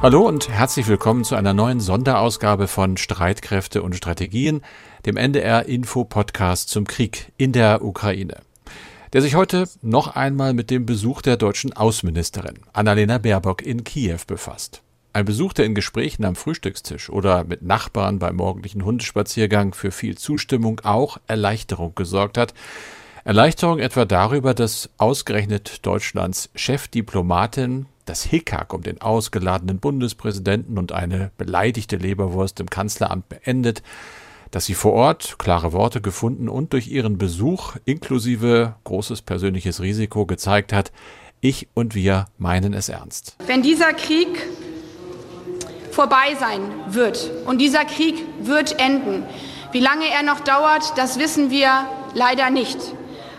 Hallo und herzlich willkommen zu einer neuen Sonderausgabe von Streitkräfte und Strategien, dem NDR Info Podcast zum Krieg in der Ukraine. Der sich heute noch einmal mit dem Besuch der deutschen Außenministerin Annalena Baerbock in Kiew befasst. Ein Besuch, der in Gesprächen am Frühstückstisch oder mit Nachbarn beim morgendlichen Hundespaziergang für viel Zustimmung, auch Erleichterung gesorgt hat. Erleichterung etwa darüber, dass ausgerechnet Deutschlands Chefdiplomatin das Hickhack um den ausgeladenen Bundespräsidenten und eine beleidigte Leberwurst im Kanzleramt beendet, dass sie vor Ort klare Worte gefunden und durch ihren Besuch inklusive großes persönliches Risiko gezeigt hat, ich und wir meinen es ernst. Wenn dieser Krieg vorbei sein wird und dieser Krieg wird enden, wie lange er noch dauert, das wissen wir leider nicht.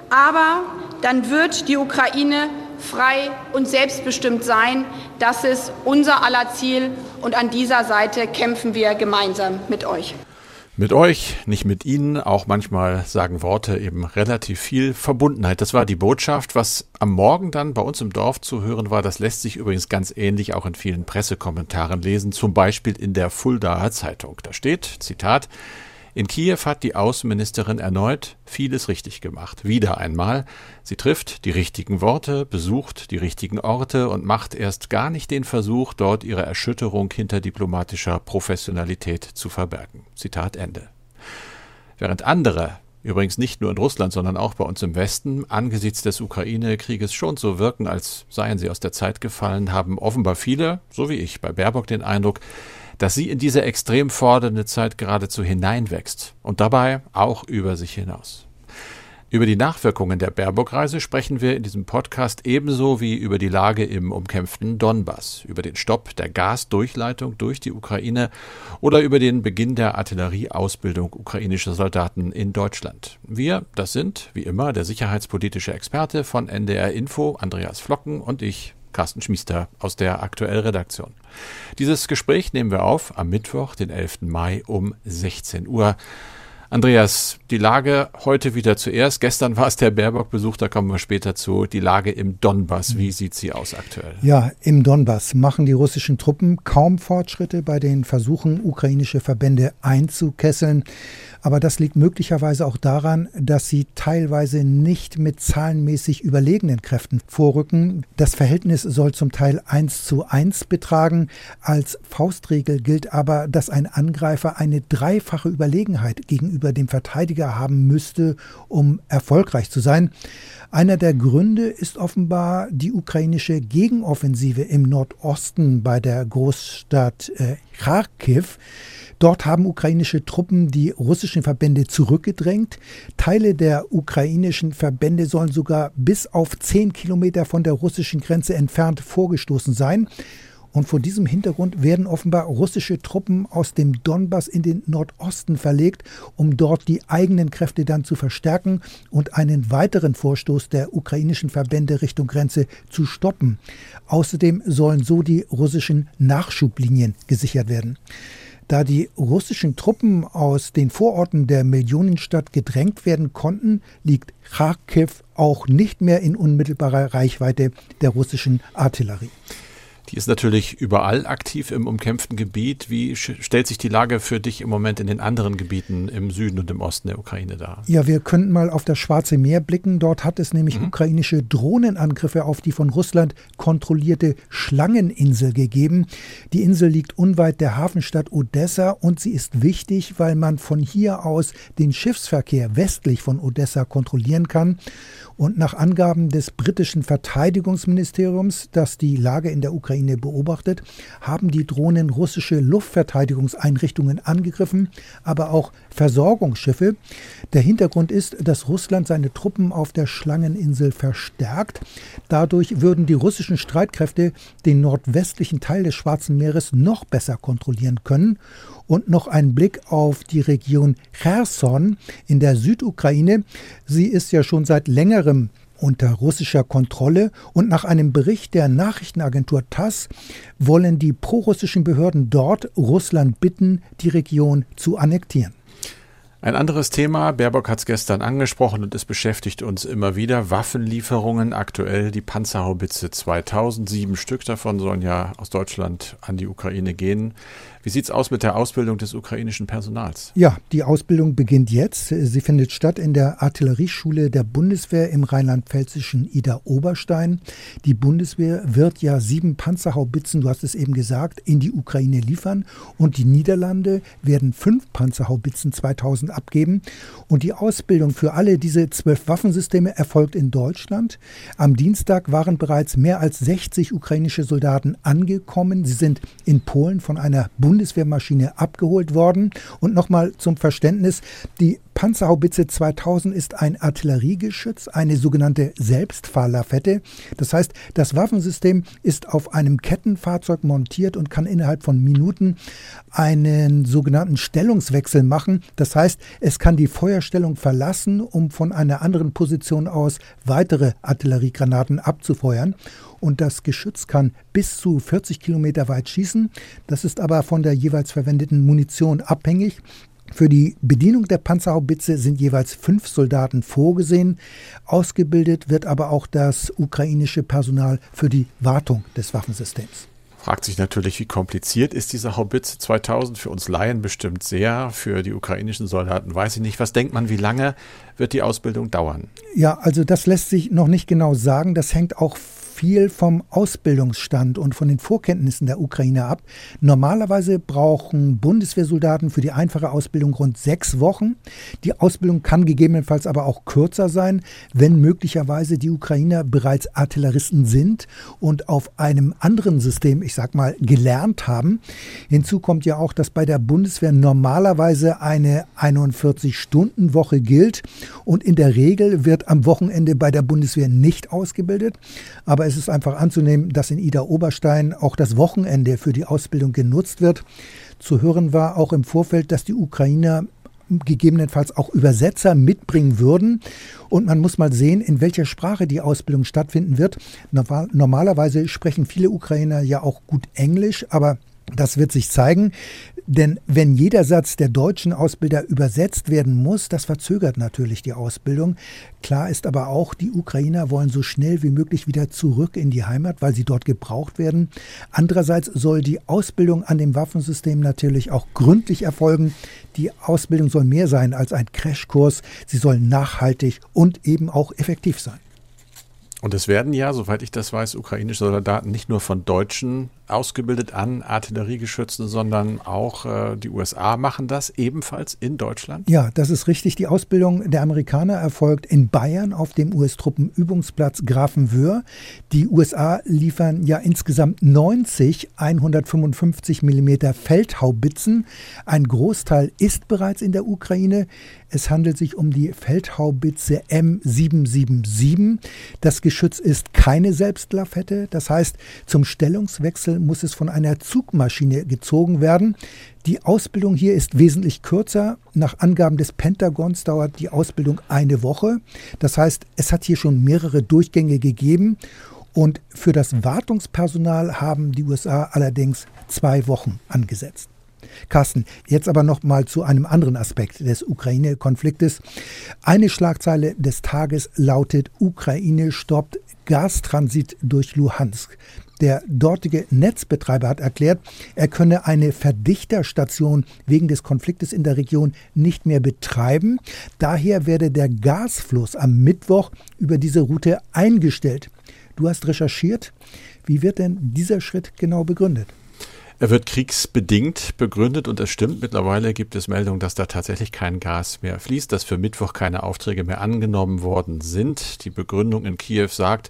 Aber dann wird die Ukraine frei und selbstbestimmt sein. Das ist unser aller Ziel und an dieser Seite kämpfen wir gemeinsam mit euch. Mit euch, nicht mit Ihnen, auch manchmal sagen Worte eben relativ viel Verbundenheit. Das war die Botschaft. Was am Morgen dann bei uns im Dorf zu hören war, das lässt sich übrigens ganz ähnlich auch in vielen Pressekommentaren lesen, zum Beispiel in der Fuldaer Zeitung. Da steht, Zitat, in Kiew hat die Außenministerin erneut vieles richtig gemacht. Wieder einmal. Sie trifft die richtigen Worte, besucht die richtigen Orte und macht erst gar nicht den Versuch, dort ihre Erschütterung hinter diplomatischer Professionalität zu verbergen. Zitat Ende. Während andere übrigens nicht nur in Russland, sondern auch bei uns im Westen, angesichts des Ukraine-Krieges schon so wirken, als seien sie aus der Zeit gefallen, haben offenbar viele, so wie ich bei Baerbock, den Eindruck, dass sie in diese extrem fordernde Zeit geradezu hineinwächst und dabei auch über sich hinaus. Über die Nachwirkungen der Baerbock-Reise sprechen wir in diesem Podcast ebenso wie über die Lage im umkämpften Donbass, über den Stopp der Gasdurchleitung durch die Ukraine oder über den Beginn der Artillerieausbildung ukrainischer Soldaten in Deutschland. Wir, das sind, wie immer, der sicherheitspolitische Experte von NDR Info, Andreas Flocken und ich, Carsten Schmiester aus der Aktuellredaktion. Dieses Gespräch nehmen wir auf am Mittwoch, den 11. Mai um 16 Uhr. Andreas, die Lage heute wieder zuerst. Gestern war es der Baerbock-Besuch, da kommen wir später zu. Die Lage im Donbass, wie sieht sie aus aktuell? Ja, im Donbass machen die russischen Truppen kaum Fortschritte bei den Versuchen, ukrainische Verbände einzukesseln. Aber das liegt möglicherweise auch daran, dass sie teilweise nicht mit zahlenmäßig überlegenen Kräften vorrücken. Das Verhältnis soll zum Teil 1 zu 1 betragen. Als Faustregel gilt aber, dass ein Angreifer eine dreifache Überlegenheit gegenüber dem Verteidiger haben müsste, um erfolgreich zu sein. Einer der Gründe ist offenbar die ukrainische Gegenoffensive im Nordosten bei der Großstadt äh, Kharkiv. Dort haben ukrainische Truppen die russischen Verbände zurückgedrängt. Teile der ukrainischen Verbände sollen sogar bis auf zehn Kilometer von der russischen Grenze entfernt vorgestoßen sein. Und vor diesem Hintergrund werden offenbar russische Truppen aus dem Donbass in den Nordosten verlegt, um dort die eigenen Kräfte dann zu verstärken und einen weiteren Vorstoß der ukrainischen Verbände Richtung Grenze zu stoppen. Außerdem sollen so die russischen Nachschublinien gesichert werden. Da die russischen Truppen aus den Vororten der Millionenstadt gedrängt werden konnten, liegt Kharkiv auch nicht mehr in unmittelbarer Reichweite der russischen Artillerie. Die ist natürlich überall aktiv im umkämpften Gebiet. Wie stellt sich die Lage für dich im Moment in den anderen Gebieten im Süden und im Osten der Ukraine dar? Ja, wir könnten mal auf das Schwarze Meer blicken. Dort hat es nämlich mhm. ukrainische Drohnenangriffe auf die von Russland kontrollierte Schlangeninsel gegeben. Die Insel liegt unweit der Hafenstadt Odessa und sie ist wichtig, weil man von hier aus den Schiffsverkehr westlich von Odessa kontrollieren kann. Und nach Angaben des britischen Verteidigungsministeriums, das die Lage in der Ukraine beobachtet, haben die Drohnen russische Luftverteidigungseinrichtungen angegriffen, aber auch Versorgungsschiffe. Der Hintergrund ist, dass Russland seine Truppen auf der Schlangeninsel verstärkt. Dadurch würden die russischen Streitkräfte den nordwestlichen Teil des Schwarzen Meeres noch besser kontrollieren können und noch ein Blick auf die Region Cherson in der Südukraine. Sie ist ja schon seit längerem unter russischer Kontrolle und nach einem Bericht der Nachrichtenagentur TASS wollen die prorussischen Behörden dort Russland bitten, die Region zu annektieren. Ein anderes Thema, Baerbock hat es gestern angesprochen und es beschäftigt uns immer wieder, Waffenlieferungen, aktuell die Panzerhaubitze 2000, sieben Stück davon sollen ja aus Deutschland an die Ukraine gehen. Wie sieht es aus mit der Ausbildung des ukrainischen Personals? Ja, die Ausbildung beginnt jetzt. Sie findet statt in der Artillerieschule der Bundeswehr im rheinland-pfälzischen Ida-Oberstein. Die Bundeswehr wird ja sieben Panzerhaubitzen, du hast es eben gesagt, in die Ukraine liefern und die Niederlande werden fünf Panzerhaubitzen 2000 abgeben. Und die Ausbildung für alle diese zwölf Waffensysteme erfolgt in Deutschland. Am Dienstag waren bereits mehr als 60 ukrainische Soldaten angekommen. Sie sind in Polen von einer Bundeswehr Bundeswehrmaschine abgeholt worden. Und nochmal zum Verständnis, die Panzerhaubitze 2000 ist ein Artilleriegeschütz, eine sogenannte Selbstfahrlafette. Das heißt, das Waffensystem ist auf einem Kettenfahrzeug montiert und kann innerhalb von Minuten einen sogenannten Stellungswechsel machen. Das heißt, es kann die Feuerstellung verlassen, um von einer anderen Position aus weitere Artilleriegranaten abzufeuern und das Geschütz kann bis zu 40 Kilometer weit schießen. Das ist aber von der jeweils verwendeten Munition abhängig. Für die Bedienung der Panzerhaubitze sind jeweils fünf Soldaten vorgesehen. Ausgebildet wird aber auch das ukrainische Personal für die Wartung des Waffensystems. Fragt sich natürlich, wie kompliziert ist diese Haubitze 2000? Für uns Laien bestimmt sehr, für die ukrainischen Soldaten weiß ich nicht. Was denkt man, wie lange wird die Ausbildung dauern? Ja, also das lässt sich noch nicht genau sagen. Das hängt auch viel vom Ausbildungsstand und von den Vorkenntnissen der Ukraine ab. Normalerweise brauchen Bundeswehrsoldaten für die einfache Ausbildung rund sechs Wochen. Die Ausbildung kann gegebenenfalls aber auch kürzer sein, wenn möglicherweise die Ukrainer bereits Artilleristen sind und auf einem anderen System, ich sag mal, gelernt haben. Hinzu kommt ja auch, dass bei der Bundeswehr normalerweise eine 41-Stunden-Woche gilt und in der Regel wird am Wochenende bei der Bundeswehr nicht ausgebildet. Aber es ist einfach anzunehmen, dass in Ida Oberstein auch das Wochenende für die Ausbildung genutzt wird. Zu hören war auch im Vorfeld, dass die Ukrainer gegebenenfalls auch Übersetzer mitbringen würden. Und man muss mal sehen, in welcher Sprache die Ausbildung stattfinden wird. Normalerweise sprechen viele Ukrainer ja auch gut Englisch, aber das wird sich zeigen. Denn wenn jeder Satz der deutschen Ausbilder übersetzt werden muss, das verzögert natürlich die Ausbildung. Klar ist aber auch, die Ukrainer wollen so schnell wie möglich wieder zurück in die Heimat, weil sie dort gebraucht werden. Andererseits soll die Ausbildung an dem Waffensystem natürlich auch gründlich erfolgen. Die Ausbildung soll mehr sein als ein Crashkurs. Sie soll nachhaltig und eben auch effektiv sein. Und es werden ja, soweit ich das weiß, ukrainische Soldaten nicht nur von Deutschen ausgebildet an Artilleriegeschützen, sondern auch äh, die USA machen das ebenfalls in Deutschland? Ja, das ist richtig. Die Ausbildung der Amerikaner erfolgt in Bayern auf dem US-Truppenübungsplatz Grafenwöhr. Die USA liefern ja insgesamt 90 155 mm Feldhaubitzen. Ein Großteil ist bereits in der Ukraine. Es handelt sich um die Feldhaubitze M777. Das Geschütz ist keine Selbstlafette. Das heißt, zum Stellungswechsel muss es von einer Zugmaschine gezogen werden. Die Ausbildung hier ist wesentlich kürzer. Nach Angaben des Pentagons dauert die Ausbildung eine Woche. Das heißt, es hat hier schon mehrere Durchgänge gegeben. Und für das Wartungspersonal haben die USA allerdings zwei Wochen angesetzt. Carsten, jetzt aber noch mal zu einem anderen Aspekt des Ukraine-Konfliktes. Eine Schlagzeile des Tages lautet: Ukraine stoppt Gastransit durch Luhansk. Der dortige Netzbetreiber hat erklärt, er könne eine Verdichterstation wegen des Konfliktes in der Region nicht mehr betreiben. Daher werde der Gasfluss am Mittwoch über diese Route eingestellt. Du hast recherchiert. Wie wird denn dieser Schritt genau begründet? Er wird kriegsbedingt begründet und es stimmt. Mittlerweile gibt es Meldungen, dass da tatsächlich kein Gas mehr fließt, dass für Mittwoch keine Aufträge mehr angenommen worden sind. Die Begründung in Kiew sagt,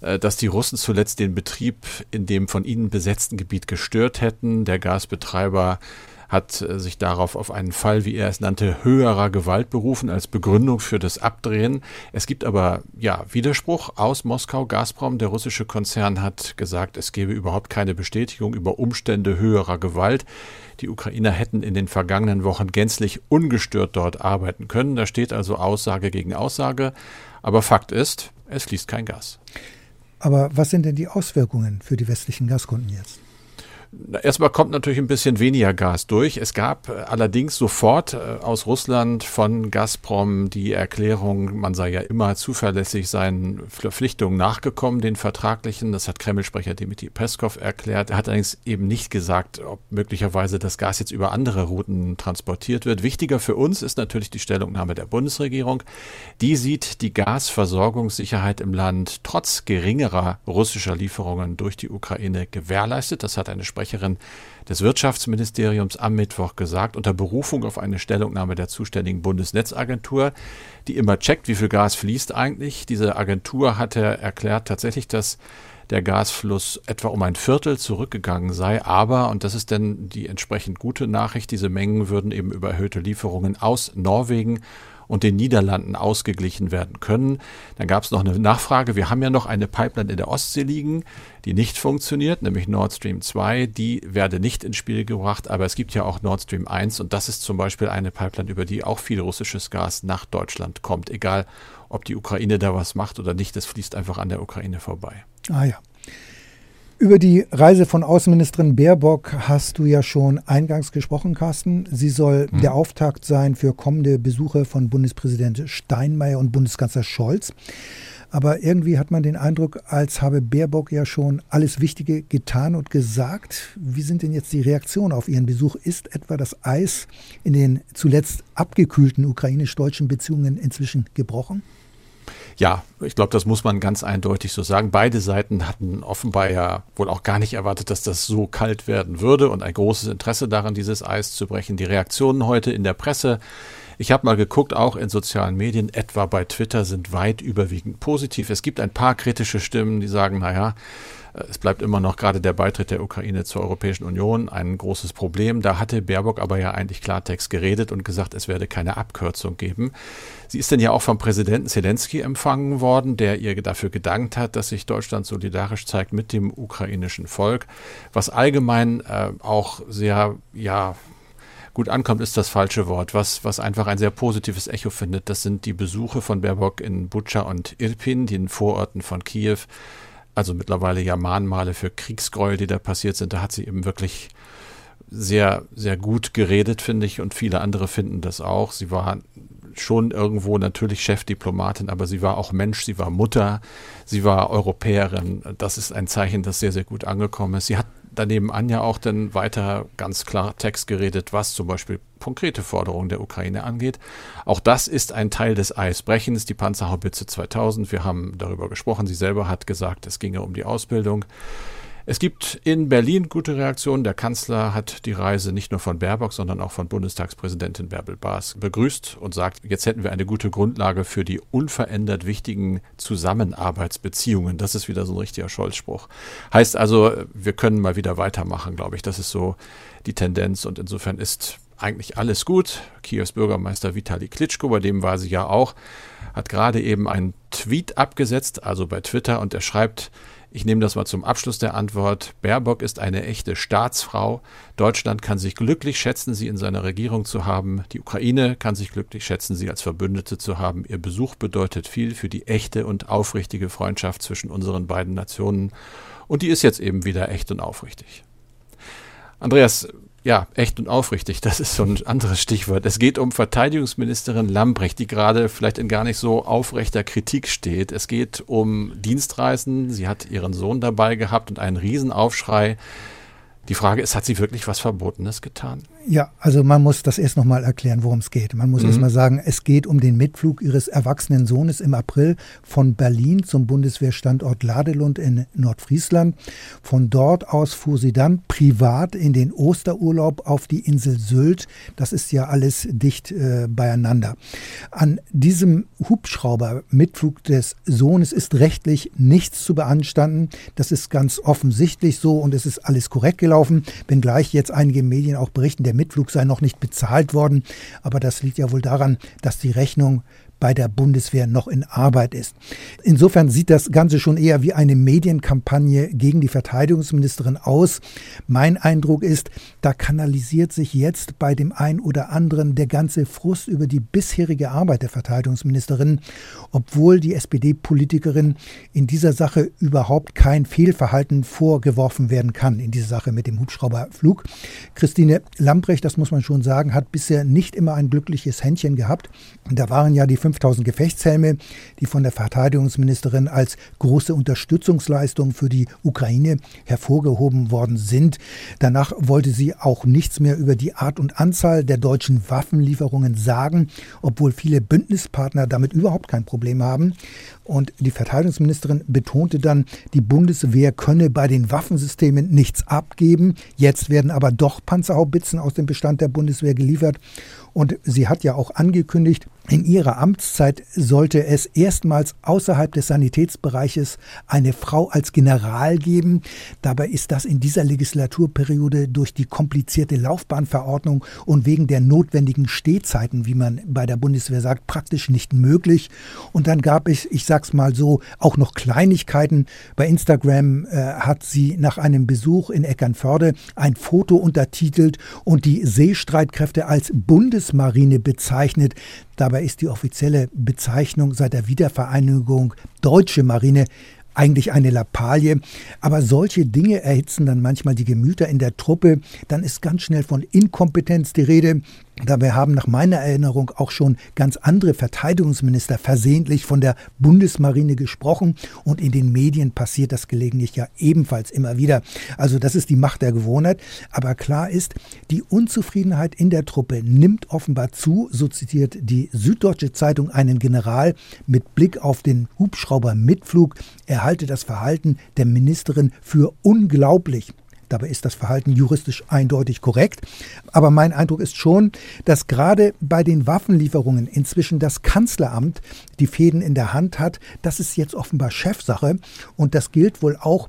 äh, dass die Russen zuletzt den Betrieb in dem von ihnen besetzten Gebiet gestört hätten. Der Gasbetreiber hat äh, sich darauf auf einen Fall, wie er es nannte, höherer Gewalt berufen als Begründung für das Abdrehen. Es gibt aber ja Widerspruch aus Moskau. Gazprom, der russische Konzern, hat gesagt, es gebe überhaupt keine Bestätigung über Umstände höherer Gewalt. Die Ukrainer hätten in den vergangenen Wochen gänzlich ungestört dort arbeiten können. Da steht also Aussage gegen Aussage. Aber Fakt ist, es fließt kein Gas. Aber was sind denn die Auswirkungen für die westlichen Gaskunden jetzt? Erstmal kommt natürlich ein bisschen weniger Gas durch. Es gab äh, allerdings sofort äh, aus Russland von Gazprom die Erklärung, man sei ja immer zuverlässig seinen Verpflichtungen nachgekommen, den vertraglichen. Das hat Kreml-Sprecher Dmitri Peskov erklärt. Er hat allerdings eben nicht gesagt, ob möglicherweise das Gas jetzt über andere Routen transportiert wird. Wichtiger für uns ist natürlich die Stellungnahme der Bundesregierung. Die sieht die Gasversorgungssicherheit im Land trotz geringerer russischer Lieferungen durch die Ukraine gewährleistet. Das hat eine Sprecherin des Wirtschaftsministeriums am Mittwoch gesagt, unter Berufung auf eine Stellungnahme der zuständigen Bundesnetzagentur, die immer checkt, wie viel Gas fließt eigentlich. Diese Agentur hatte erklärt tatsächlich, dass der Gasfluss etwa um ein Viertel zurückgegangen sei. Aber, und das ist denn die entsprechend gute Nachricht, diese Mengen würden eben über erhöhte Lieferungen aus Norwegen und den Niederlanden ausgeglichen werden können. Dann gab es noch eine Nachfrage. Wir haben ja noch eine Pipeline in der Ostsee liegen, die nicht funktioniert, nämlich Nord Stream 2. Die werde nicht ins Spiel gebracht, aber es gibt ja auch Nord Stream 1 und das ist zum Beispiel eine Pipeline, über die auch viel russisches Gas nach Deutschland kommt, egal ob die Ukraine da was macht oder nicht. Das fließt einfach an der Ukraine vorbei. Ah ja. Über die Reise von Außenministerin Baerbock hast du ja schon eingangs gesprochen, Carsten. Sie soll mhm. der Auftakt sein für kommende Besuche von Bundespräsident Steinmeier und Bundeskanzler Scholz. Aber irgendwie hat man den Eindruck, als habe Baerbock ja schon alles Wichtige getan und gesagt. Wie sind denn jetzt die Reaktionen auf ihren Besuch? Ist etwa das Eis in den zuletzt abgekühlten ukrainisch-deutschen Beziehungen inzwischen gebrochen? Ja, ich glaube, das muss man ganz eindeutig so sagen. Beide Seiten hatten offenbar ja wohl auch gar nicht erwartet, dass das so kalt werden würde und ein großes Interesse daran, dieses Eis zu brechen. Die Reaktionen heute in der Presse, ich habe mal geguckt, auch in sozialen Medien, etwa bei Twitter, sind weit überwiegend positiv. Es gibt ein paar kritische Stimmen, die sagen, naja, es bleibt immer noch gerade der Beitritt der Ukraine zur Europäischen Union ein großes Problem. Da hatte Baerbock aber ja eigentlich Klartext geredet und gesagt, es werde keine Abkürzung geben. Sie ist denn ja auch vom Präsidenten Zelensky empfangen worden, der ihr dafür gedankt hat, dass sich Deutschland solidarisch zeigt mit dem ukrainischen Volk, was allgemein äh, auch sehr, ja, gut ankommt, ist das falsche Wort. Was, was einfach ein sehr positives Echo findet, das sind die Besuche von Baerbock in Butscha und Irpin, den Vororten von Kiew also mittlerweile ja Mahnmale für Kriegsgräuel, die da passiert sind. Da hat sie eben wirklich sehr, sehr gut geredet, finde ich, und viele andere finden das auch. Sie war schon irgendwo natürlich Chefdiplomatin, aber sie war auch Mensch, sie war Mutter, sie war Europäerin. Das ist ein Zeichen, das sehr, sehr gut angekommen ist. Sie hat daneben an ja auch dann weiter ganz klar Text geredet, was zum Beispiel konkrete Forderungen der Ukraine angeht. Auch das ist ein Teil des Eisbrechens, die Panzerhaubitze 2000. Wir haben darüber gesprochen. Sie selber hat gesagt, es ginge um die Ausbildung. Es gibt in Berlin gute Reaktionen. Der Kanzler hat die Reise nicht nur von Baerbock, sondern auch von Bundestagspräsidentin Bärbel Baas begrüßt und sagt, jetzt hätten wir eine gute Grundlage für die unverändert wichtigen Zusammenarbeitsbeziehungen. Das ist wieder so ein richtiger Scholz-Spruch. Heißt also, wir können mal wieder weitermachen, glaube ich. Das ist so die Tendenz und insofern ist eigentlich alles gut. Kiews Bürgermeister Vitali Klitschko, bei dem war sie ja auch, hat gerade eben einen Tweet abgesetzt, also bei Twitter, und er schreibt, ich nehme das mal zum Abschluss der Antwort. Baerbock ist eine echte Staatsfrau. Deutschland kann sich glücklich schätzen, sie in seiner Regierung zu haben. Die Ukraine kann sich glücklich schätzen, sie als Verbündete zu haben. Ihr Besuch bedeutet viel für die echte und aufrichtige Freundschaft zwischen unseren beiden Nationen. Und die ist jetzt eben wieder echt und aufrichtig. Andreas, ja, echt und aufrichtig, das ist so ein anderes Stichwort. Es geht um Verteidigungsministerin Lambrecht, die gerade vielleicht in gar nicht so aufrechter Kritik steht. Es geht um Dienstreisen. Sie hat ihren Sohn dabei gehabt und einen Riesenaufschrei. Die Frage ist, hat sie wirklich was Verbotenes getan? Ja, also man muss das erst nochmal erklären, worum es geht. Man muss mhm. erst mal sagen, es geht um den Mitflug ihres erwachsenen Sohnes im April von Berlin zum Bundeswehrstandort Ladelund in Nordfriesland. Von dort aus fuhr sie dann privat in den Osterurlaub auf die Insel Sylt. Das ist ja alles dicht äh, beieinander. An diesem Hubschrauber Mitflug des Sohnes ist rechtlich nichts zu beanstanden. Das ist ganz offensichtlich so und es ist alles korrekt gelaufen, wenngleich jetzt einige Medien auch berichten, der Mitflug sei noch nicht bezahlt worden. Aber das liegt ja wohl daran, dass die Rechnung bei der Bundeswehr noch in Arbeit ist. Insofern sieht das Ganze schon eher wie eine Medienkampagne gegen die Verteidigungsministerin aus. Mein Eindruck ist, da kanalisiert sich jetzt bei dem einen oder anderen der ganze Frust über die bisherige Arbeit der Verteidigungsministerin, obwohl die SPD-Politikerin in dieser Sache überhaupt kein Fehlverhalten vorgeworfen werden kann, in dieser Sache mit dem Hubschrauberflug. Christine Lambrecht, das muss man schon sagen, hat bisher nicht immer ein glückliches Händchen gehabt. Da waren ja die 5000 Gefechtshelme, die von der Verteidigungsministerin als große Unterstützungsleistung für die Ukraine hervorgehoben worden sind. Danach wollte sie auch nichts mehr über die Art und Anzahl der deutschen Waffenlieferungen sagen, obwohl viele Bündnispartner damit überhaupt kein Problem haben. Und die Verteidigungsministerin betonte dann, die Bundeswehr könne bei den Waffensystemen nichts abgeben. Jetzt werden aber doch Panzerhaubitzen aus dem Bestand der Bundeswehr geliefert. Und sie hat ja auch angekündigt, in ihrer Amtszeit sollte es erstmals außerhalb des Sanitätsbereiches eine Frau als General geben. Dabei ist das in dieser Legislaturperiode durch die komplizierte Laufbahnverordnung und wegen der notwendigen Stehzeiten, wie man bei der Bundeswehr sagt, praktisch nicht möglich. Und dann gab es, ich sag's mal so, auch noch Kleinigkeiten. Bei Instagram äh, hat sie nach einem Besuch in Eckernförde ein Foto untertitelt und die Seestreitkräfte als Bundesmarine bezeichnet. Dabei ist die offizielle Bezeichnung seit der Wiedervereinigung Deutsche Marine eigentlich eine Lappalie. Aber solche Dinge erhitzen dann manchmal die Gemüter in der Truppe. Dann ist ganz schnell von Inkompetenz die Rede. Dabei haben nach meiner Erinnerung auch schon ganz andere Verteidigungsminister versehentlich von der Bundesmarine gesprochen und in den Medien passiert das gelegentlich ja ebenfalls immer wieder. Also das ist die Macht der Gewohnheit. Aber klar ist, die Unzufriedenheit in der Truppe nimmt offenbar zu, so zitiert die Süddeutsche Zeitung einen General mit Blick auf den Hubschrauber-Mitflug. Er halte das Verhalten der Ministerin für unglaublich. Dabei ist das Verhalten juristisch eindeutig korrekt. Aber mein Eindruck ist schon, dass gerade bei den Waffenlieferungen inzwischen das Kanzleramt die Fäden in der Hand hat. Das ist jetzt offenbar Chefsache. Und das gilt wohl auch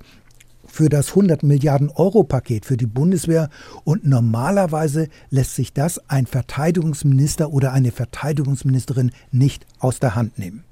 für das 100 Milliarden Euro Paket für die Bundeswehr und normalerweise lässt sich das ein Verteidigungsminister oder eine Verteidigungsministerin nicht aus der Hand nehmen.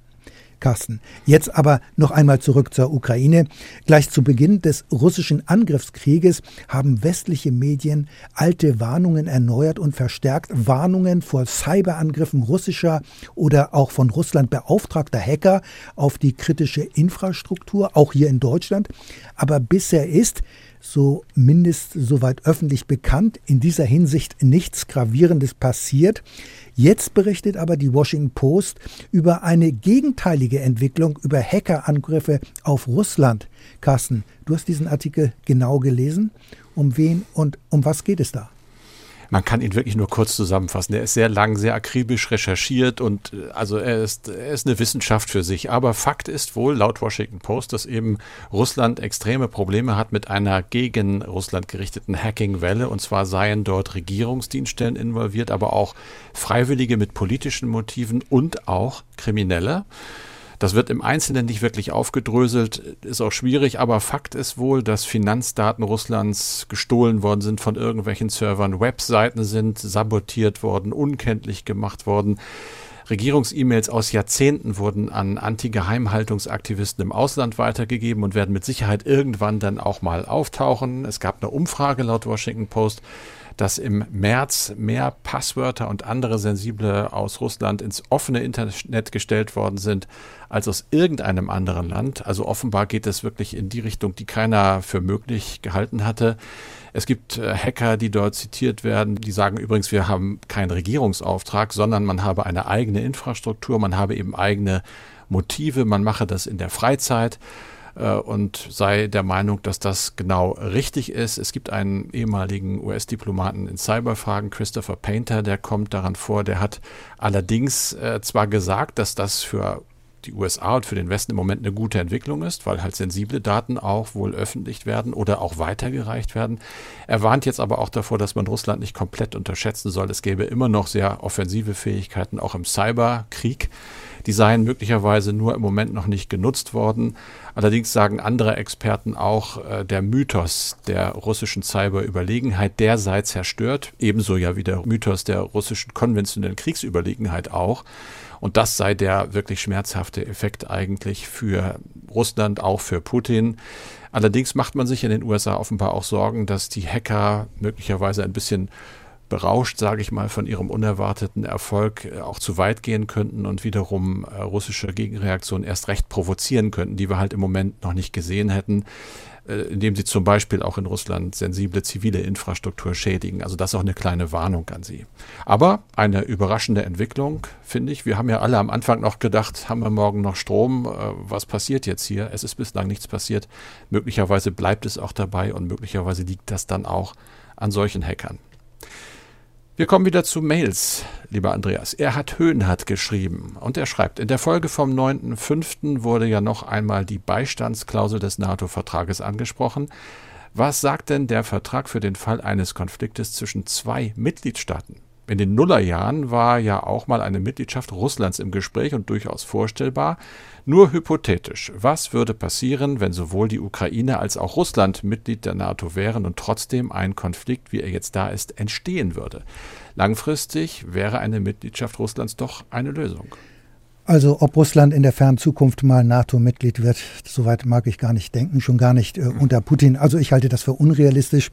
Carsten. Jetzt aber noch einmal zurück zur Ukraine. Gleich zu Beginn des russischen Angriffskrieges haben westliche Medien alte Warnungen erneuert und verstärkt. Warnungen vor Cyberangriffen russischer oder auch von Russland beauftragter Hacker auf die kritische Infrastruktur, auch hier in Deutschland. Aber bisher ist, so mindest soweit öffentlich bekannt, in dieser Hinsicht nichts Gravierendes passiert. Jetzt berichtet aber die Washington Post über eine gegenteilige Entwicklung, über Hackerangriffe auf Russland. Carsten, du hast diesen Artikel genau gelesen. Um wen und um was geht es da? Man kann ihn wirklich nur kurz zusammenfassen. Er ist sehr lang, sehr akribisch recherchiert und äh, also er ist, er ist eine Wissenschaft für sich. Aber Fakt ist wohl, laut Washington Post, dass eben Russland extreme Probleme hat mit einer gegen Russland gerichteten Hacking-Welle. Und zwar seien dort Regierungsdienststellen involviert, aber auch Freiwillige mit politischen Motiven und auch Kriminelle. Das wird im Einzelnen nicht wirklich aufgedröselt, ist auch schwierig, aber Fakt ist wohl, dass Finanzdaten Russlands gestohlen worden sind von irgendwelchen Servern, Webseiten sind sabotiert worden, unkenntlich gemacht worden. Regierungs-E-Mails aus Jahrzehnten wurden an Anti-Geheimhaltungsaktivisten im Ausland weitergegeben und werden mit Sicherheit irgendwann dann auch mal auftauchen. Es gab eine Umfrage laut Washington Post, dass im März mehr Passwörter und andere sensible aus Russland ins offene Internet gestellt worden sind als aus irgendeinem anderen Land. Also offenbar geht es wirklich in die Richtung, die keiner für möglich gehalten hatte. Es gibt äh, Hacker, die dort zitiert werden, die sagen übrigens, wir haben keinen Regierungsauftrag, sondern man habe eine eigene Infrastruktur, man habe eben eigene Motive, man mache das in der Freizeit. Äh, und sei der Meinung, dass das genau richtig ist. Es gibt einen ehemaligen US-Diplomaten in Cyberfragen, Christopher Painter, der kommt daran vor. Der hat allerdings äh, zwar gesagt, dass das für die USA und für den Westen im Moment eine gute Entwicklung ist, weil halt sensible Daten auch wohl öffentlich werden oder auch weitergereicht werden. Er warnt jetzt aber auch davor, dass man Russland nicht komplett unterschätzen soll. Es gäbe immer noch sehr offensive Fähigkeiten, auch im Cyberkrieg. Die seien möglicherweise nur im Moment noch nicht genutzt worden. Allerdings sagen andere Experten auch, äh, der Mythos der russischen Cyberüberlegenheit, der sei zerstört. Ebenso ja wie der Mythos der russischen konventionellen Kriegsüberlegenheit auch. Und das sei der wirklich schmerzhafte Effekt eigentlich für Russland, auch für Putin. Allerdings macht man sich in den USA offenbar auch Sorgen, dass die Hacker möglicherweise ein bisschen berauscht, sage ich mal, von ihrem unerwarteten Erfolg äh, auch zu weit gehen könnten und wiederum äh, russische Gegenreaktionen erst recht provozieren könnten, die wir halt im Moment noch nicht gesehen hätten, äh, indem sie zum Beispiel auch in Russland sensible zivile Infrastruktur schädigen. Also das ist auch eine kleine Warnung an sie. Aber eine überraschende Entwicklung, finde ich. Wir haben ja alle am Anfang noch gedacht, haben wir morgen noch Strom? Was passiert jetzt hier? Es ist bislang nichts passiert. Möglicherweise bleibt es auch dabei und möglicherweise liegt das dann auch an solchen Hackern. Wir kommen wieder zu Mails, lieber Andreas. Er hat Höhenhardt geschrieben und er schreibt, in der Folge vom 9.5. wurde ja noch einmal die Beistandsklausel des NATO-Vertrages angesprochen. Was sagt denn der Vertrag für den Fall eines Konfliktes zwischen zwei Mitgliedstaaten? In den Nullerjahren war ja auch mal eine Mitgliedschaft Russlands im Gespräch und durchaus vorstellbar. Nur hypothetisch. Was würde passieren, wenn sowohl die Ukraine als auch Russland Mitglied der NATO wären und trotzdem ein Konflikt, wie er jetzt da ist, entstehen würde? Langfristig wäre eine Mitgliedschaft Russlands doch eine Lösung. Also ob Russland in der fernen Zukunft mal NATO-Mitglied wird, soweit mag ich gar nicht denken, schon gar nicht äh, unter Putin. Also ich halte das für unrealistisch.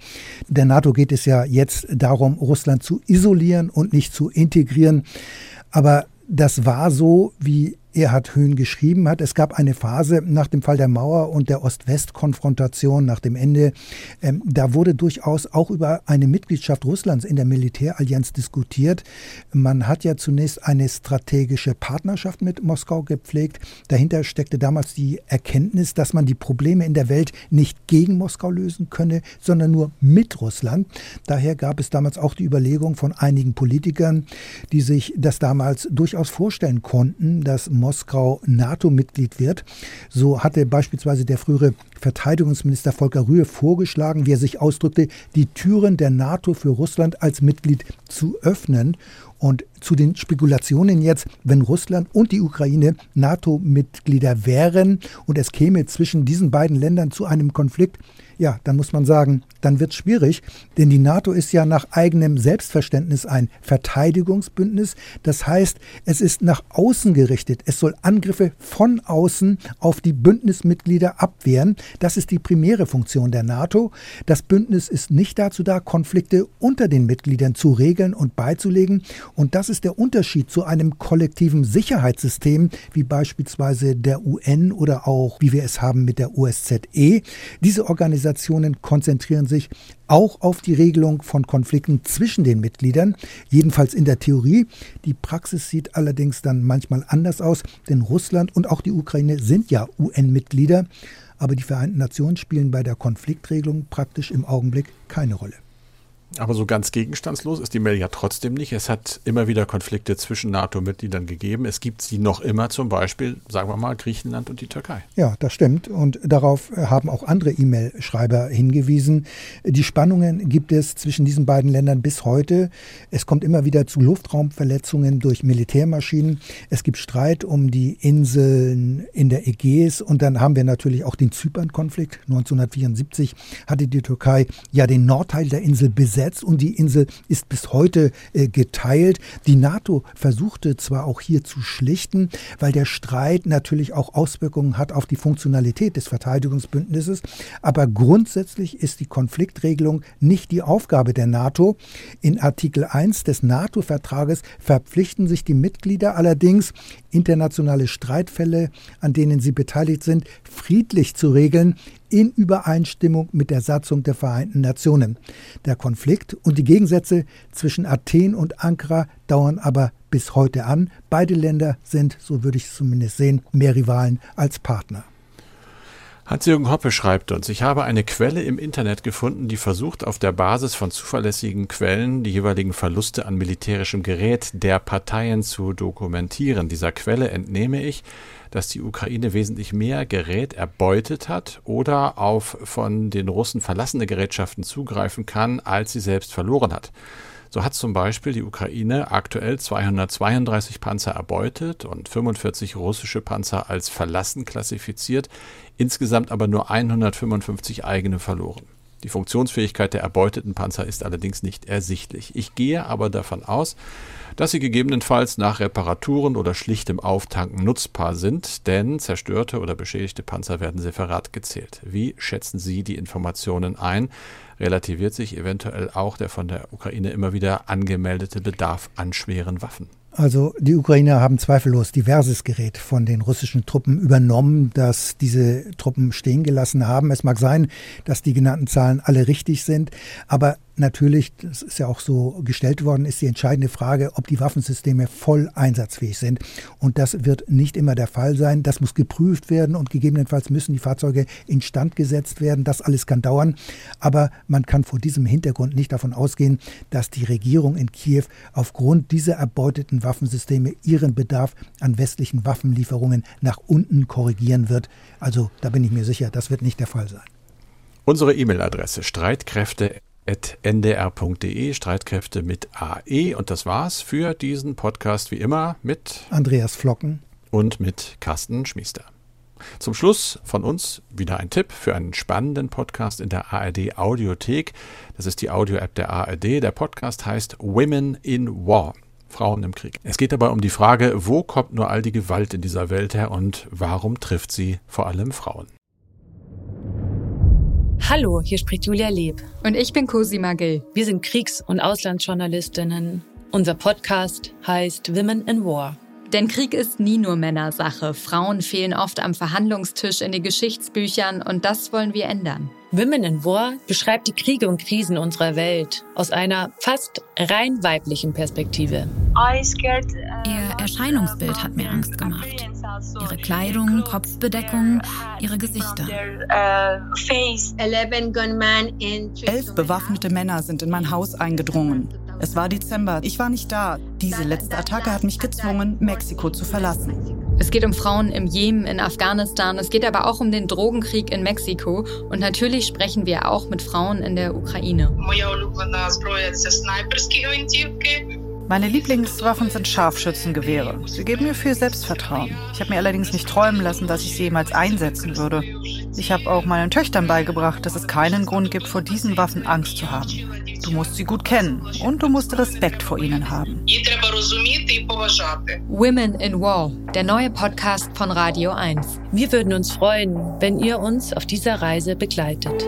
Der NATO geht es ja jetzt darum, Russland zu isolieren und nicht zu integrieren. Aber das war so, wie Erhard Höhn geschrieben hat. Es gab eine Phase nach dem Fall der Mauer und der Ost-West-Konfrontation nach dem Ende. Ähm, da wurde durchaus auch über eine Mitgliedschaft Russlands in der Militärallianz diskutiert. Man hat ja zunächst eine strategische Partnerschaft mit Moskau gepflegt. Dahinter steckte damals die Erkenntnis, dass man die Probleme in der Welt nicht gegen Moskau lösen könne, sondern nur mit Russland. Daher gab es damals auch die Überlegung von einigen Politikern, die sich das damals durchaus vorstellen konnten, dass Moskau Moskau NATO-Mitglied wird. So hatte beispielsweise der frühere Verteidigungsminister Volker Rühe vorgeschlagen, wie er sich ausdrückte, die Türen der NATO für Russland als Mitglied zu öffnen. Und zu den Spekulationen jetzt, wenn Russland und die Ukraine NATO-Mitglieder wären und es käme zwischen diesen beiden Ländern zu einem Konflikt, ja, dann muss man sagen, dann wird es schwierig, denn die NATO ist ja nach eigenem Selbstverständnis ein Verteidigungsbündnis. Das heißt, es ist nach außen gerichtet. Es soll Angriffe von außen auf die Bündnismitglieder abwehren. Das ist die primäre Funktion der NATO. Das Bündnis ist nicht dazu da, Konflikte unter den Mitgliedern zu regeln und beizulegen. Und das ist der Unterschied zu einem kollektiven Sicherheitssystem, wie beispielsweise der UN oder auch, wie wir es haben mit der OSZE. Diese Organisation Organisationen konzentrieren sich auch auf die Regelung von Konflikten zwischen den Mitgliedern, jedenfalls in der Theorie. Die Praxis sieht allerdings dann manchmal anders aus, denn Russland und auch die Ukraine sind ja UN-Mitglieder, aber die Vereinten Nationen spielen bei der Konfliktregelung praktisch im Augenblick keine Rolle. Aber so ganz gegenstandslos ist die Mail ja trotzdem nicht. Es hat immer wieder Konflikte zwischen NATO-Mitgliedern gegeben. Es gibt sie noch immer, zum Beispiel, sagen wir mal, Griechenland und die Türkei. Ja, das stimmt. Und darauf haben auch andere E-Mail-Schreiber hingewiesen. Die Spannungen gibt es zwischen diesen beiden Ländern bis heute. Es kommt immer wieder zu Luftraumverletzungen durch Militärmaschinen. Es gibt Streit um die Inseln in der Ägäis. Und dann haben wir natürlich auch den Zypern-Konflikt. 1974 hatte die Türkei ja den Nordteil der Insel besetzt besetzt und die Insel ist bis heute äh, geteilt. Die NATO versuchte zwar auch hier zu schlichten, weil der Streit natürlich auch Auswirkungen hat auf die Funktionalität des Verteidigungsbündnisses, aber grundsätzlich ist die Konfliktregelung nicht die Aufgabe der NATO. In Artikel 1 des NATO-Vertrages verpflichten sich die Mitglieder allerdings, internationale Streitfälle, an denen sie beteiligt sind, friedlich zu regeln, in Übereinstimmung mit der Satzung der Vereinten Nationen. Der Konflikt und die Gegensätze zwischen Athen und Ankara dauern aber bis heute an. Beide Länder sind, so würde ich es zumindest sehen, mehr Rivalen als Partner. Hans-Jürgen Hoppe schreibt uns, ich habe eine Quelle im Internet gefunden, die versucht, auf der Basis von zuverlässigen Quellen die jeweiligen Verluste an militärischem Gerät der Parteien zu dokumentieren. Dieser Quelle entnehme ich, dass die Ukraine wesentlich mehr Gerät erbeutet hat oder auf von den Russen verlassene Gerätschaften zugreifen kann, als sie selbst verloren hat. So hat zum Beispiel die Ukraine aktuell 232 Panzer erbeutet und 45 russische Panzer als verlassen klassifiziert, insgesamt aber nur 155 eigene verloren. Die Funktionsfähigkeit der erbeuteten Panzer ist allerdings nicht ersichtlich. Ich gehe aber davon aus, dass sie gegebenenfalls nach Reparaturen oder schlichtem Auftanken nutzbar sind, denn zerstörte oder beschädigte Panzer werden separat gezählt. Wie schätzen Sie die Informationen ein? Relativiert sich eventuell auch der von der Ukraine immer wieder angemeldete Bedarf an schweren Waffen? Also die Ukrainer haben zweifellos diverses Gerät von den russischen Truppen übernommen, das diese Truppen stehen gelassen haben. Es mag sein, dass die genannten Zahlen alle richtig sind, aber natürlich, das ist ja auch so gestellt worden, ist die entscheidende Frage, ob die Waffensysteme voll einsatzfähig sind. Und das wird nicht immer der Fall sein. Das muss geprüft werden und gegebenenfalls müssen die Fahrzeuge instand gesetzt werden. Das alles kann dauern. Aber man kann vor diesem Hintergrund nicht davon ausgehen, dass die Regierung in Kiew aufgrund dieser erbeuteten Waffensysteme ihren Bedarf an westlichen Waffenlieferungen nach unten korrigieren wird. Also da bin ich mir sicher, das wird nicht der Fall sein. Unsere E-Mail-Adresse streitkräfte ndr.de, Streitkräfte mit AE. Und das war's für diesen Podcast wie immer mit Andreas Flocken und mit Carsten Schmiester. Zum Schluss von uns wieder ein Tipp für einen spannenden Podcast in der ARD Audiothek. Das ist die Audio-App der ARD. Der Podcast heißt Women in War. Frauen im Krieg. Es geht dabei um die Frage, wo kommt nur all die Gewalt in dieser Welt her und warum trifft sie vor allem Frauen? Hallo, hier spricht Julia Leb. Und ich bin Cosima Gill. Wir sind Kriegs- und Auslandsjournalistinnen. Unser Podcast heißt Women in War. Denn Krieg ist nie nur Männersache. Frauen fehlen oft am Verhandlungstisch in den Geschichtsbüchern und das wollen wir ändern. Women in War beschreibt die Kriege und Krisen unserer Welt aus einer fast rein weiblichen Perspektive. Ihr Erscheinungsbild hat mir Angst gemacht. Ihre Kleidung, Kopfbedeckung, ihre Gesichter. Elf bewaffnete Männer sind in mein Haus eingedrungen. Es war Dezember. Ich war nicht da. Diese letzte Attacke hat mich gezwungen, Mexiko zu verlassen. Es geht um Frauen im Jemen, in Afghanistan. Es geht aber auch um den Drogenkrieg in Mexiko. Und natürlich sprechen wir auch mit Frauen in der Ukraine. Meine Lieblingswaffen sind Scharfschützengewehre. Sie geben mir viel Selbstvertrauen. Ich habe mir allerdings nicht träumen lassen, dass ich sie jemals einsetzen würde. Ich habe auch meinen Töchtern beigebracht, dass es keinen Grund gibt, vor diesen Waffen Angst zu haben. Du musst sie gut kennen und du musst Respekt vor ihnen haben. Women in War, der neue Podcast von Radio 1. Wir würden uns freuen, wenn ihr uns auf dieser Reise begleitet.